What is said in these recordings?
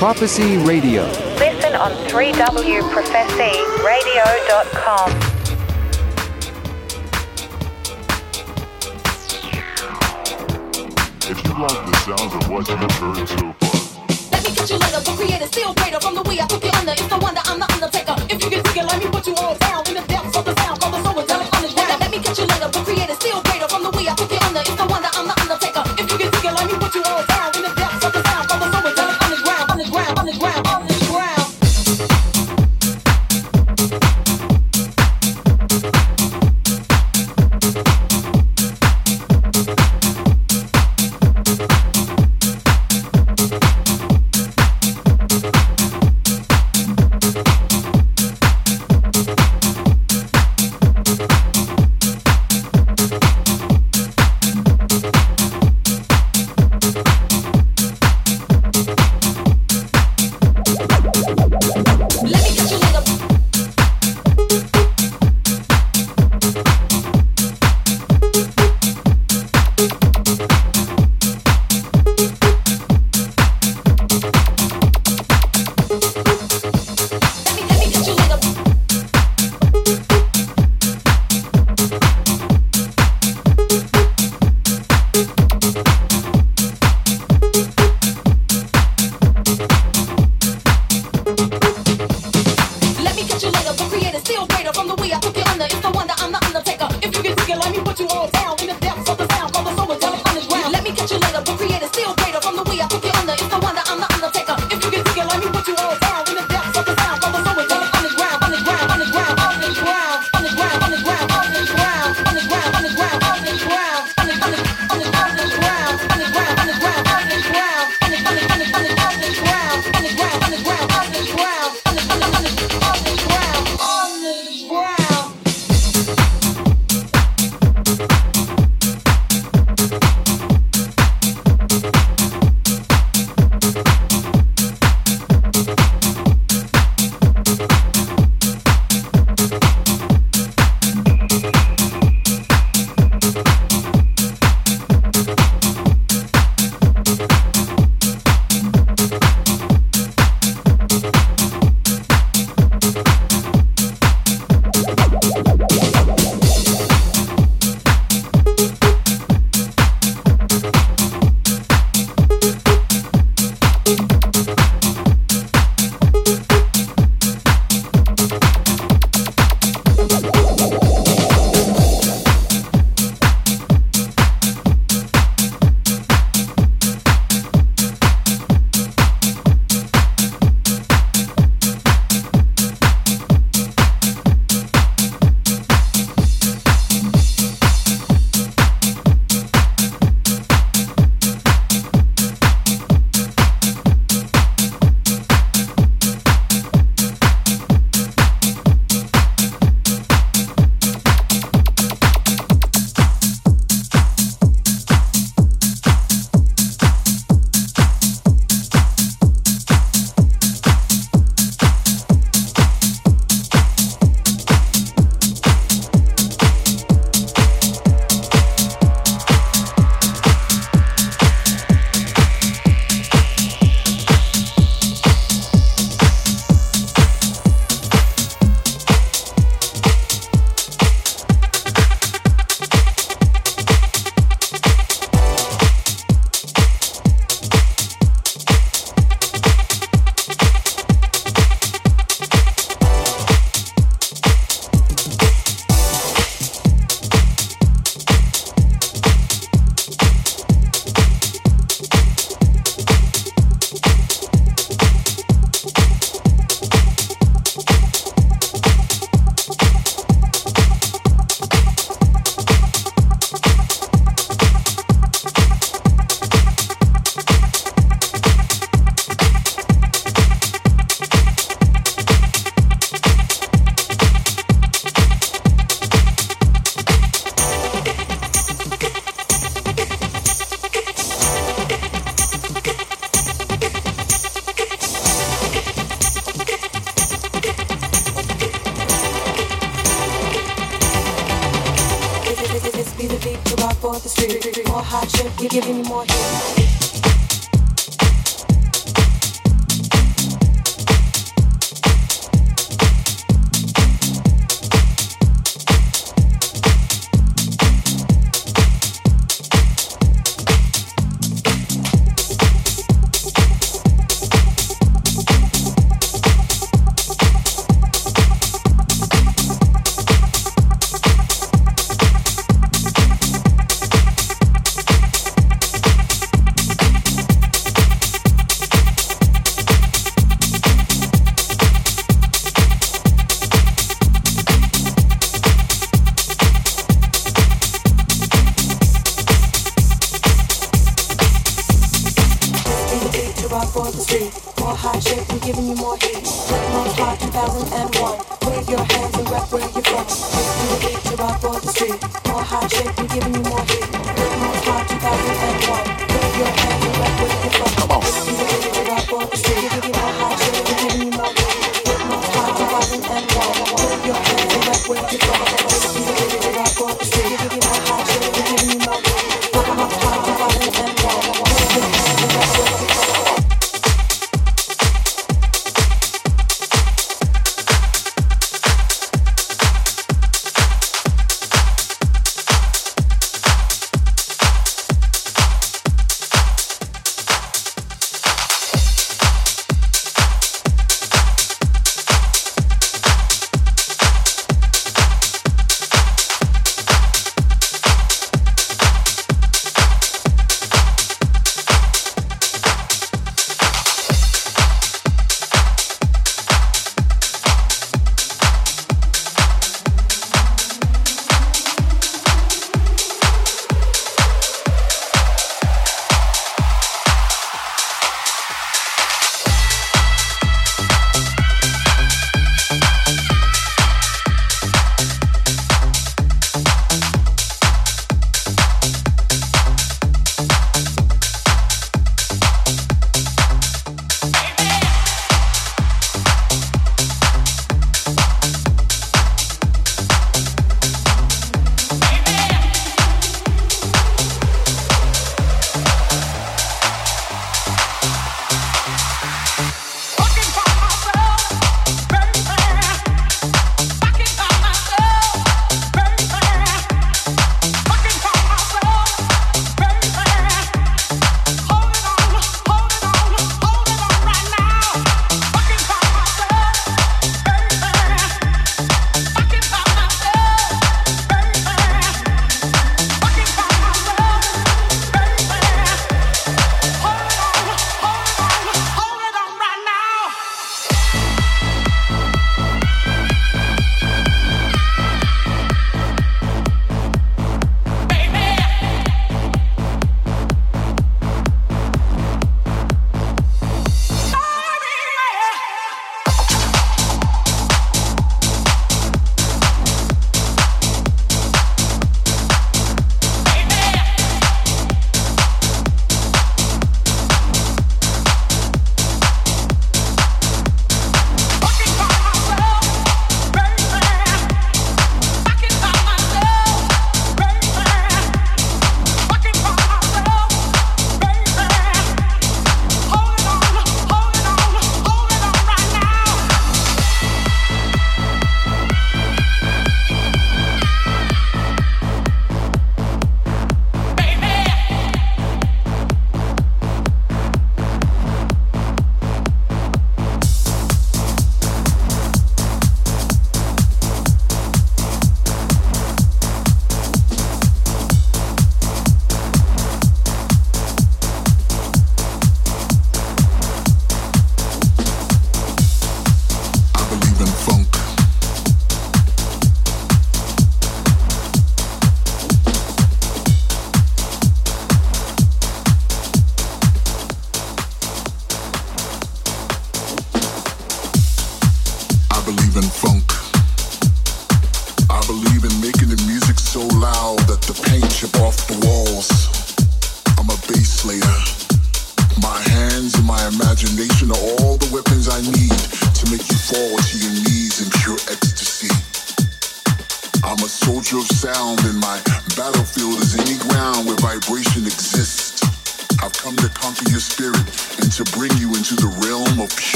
Prophecy Radio. Listen on 3wprophecyradio.com. If you like the sounds of what you've heard so far, let me get you later, but create a seal greater from the way I took you under. It's the one that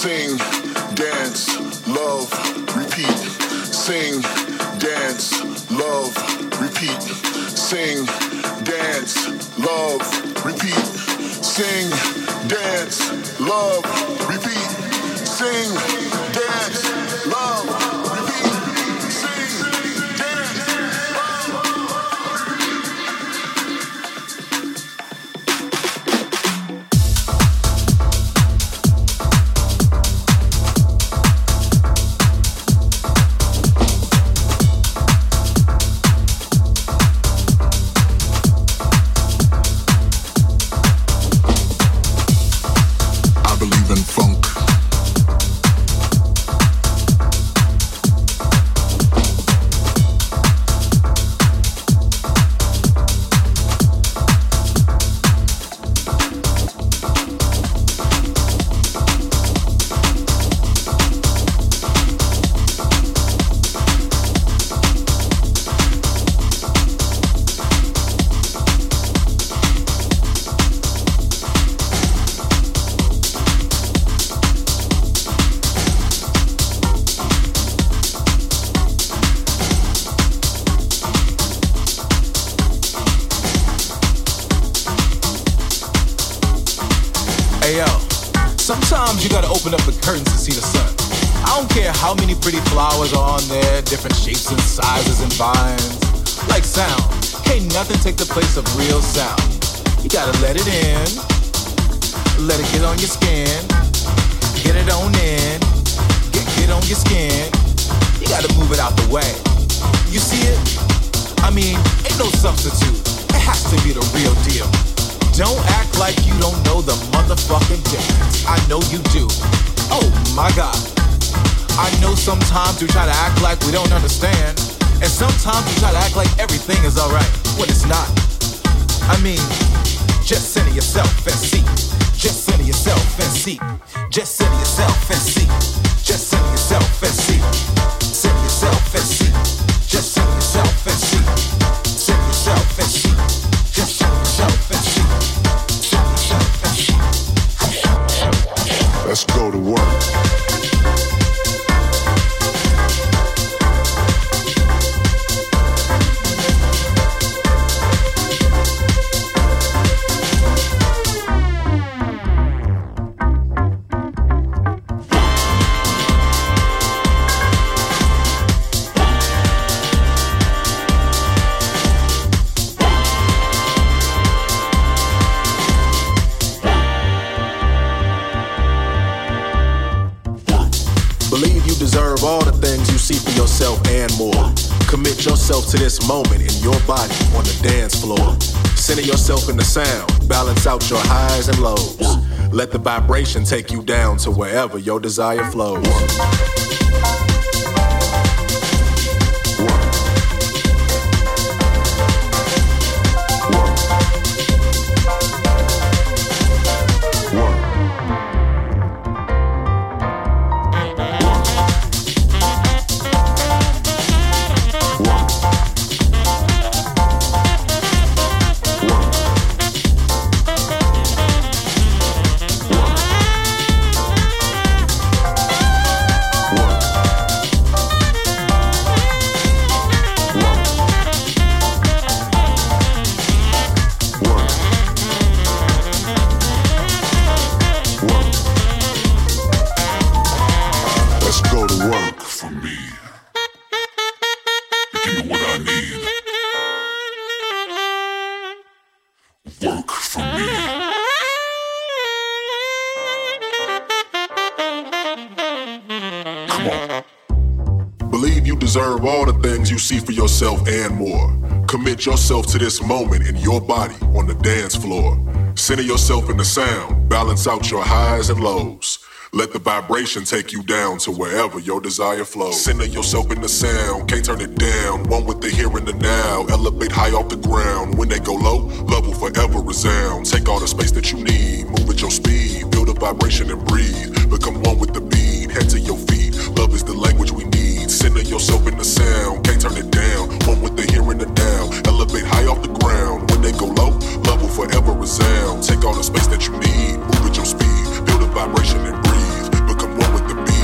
Sing, no substitute. It has to be the real deal. Don't act like you don't know the motherfucking difference. I know you do. Oh my god. I know sometimes we try to act like we don't understand. And sometimes we try to act like everything is alright when it's not. I mean, just center yourself and see. Just center yourself and see. Just center yourself and see. Just center yourself and see. Center yourself and see. Just center yourself and see. Yourself and more. Commit yourself to this moment in your body on the dance floor. Center yourself in the sound, balance out your highs and lows. Let the vibration take you down to wherever your desire flows. See for yourself and more. Commit yourself to this moment in your body on the dance floor. Center yourself in the sound, balance out your highs and lows. Let the vibration take you down to wherever your desire flows. Center yourself in the sound, can't turn it down. One with the here and the now. Elevate high off the ground. When they go low, love will forever resound. Take all the space that you need, move at your speed. Build a vibration and breathe. Become one with the beat, head to your feet. Love is the language we need. Center yourself in the sound, can't turn it down. One with the here and the down. Elevate high off the ground. When they go low, love will forever resound. Take all the space that you need, move at your speed, Feel the vibration and breathe. Become one with the beat.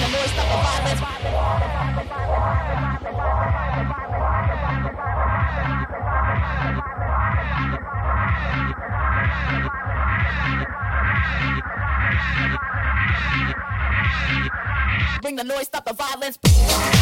the noise the violence. Bring the noise, stop the violence.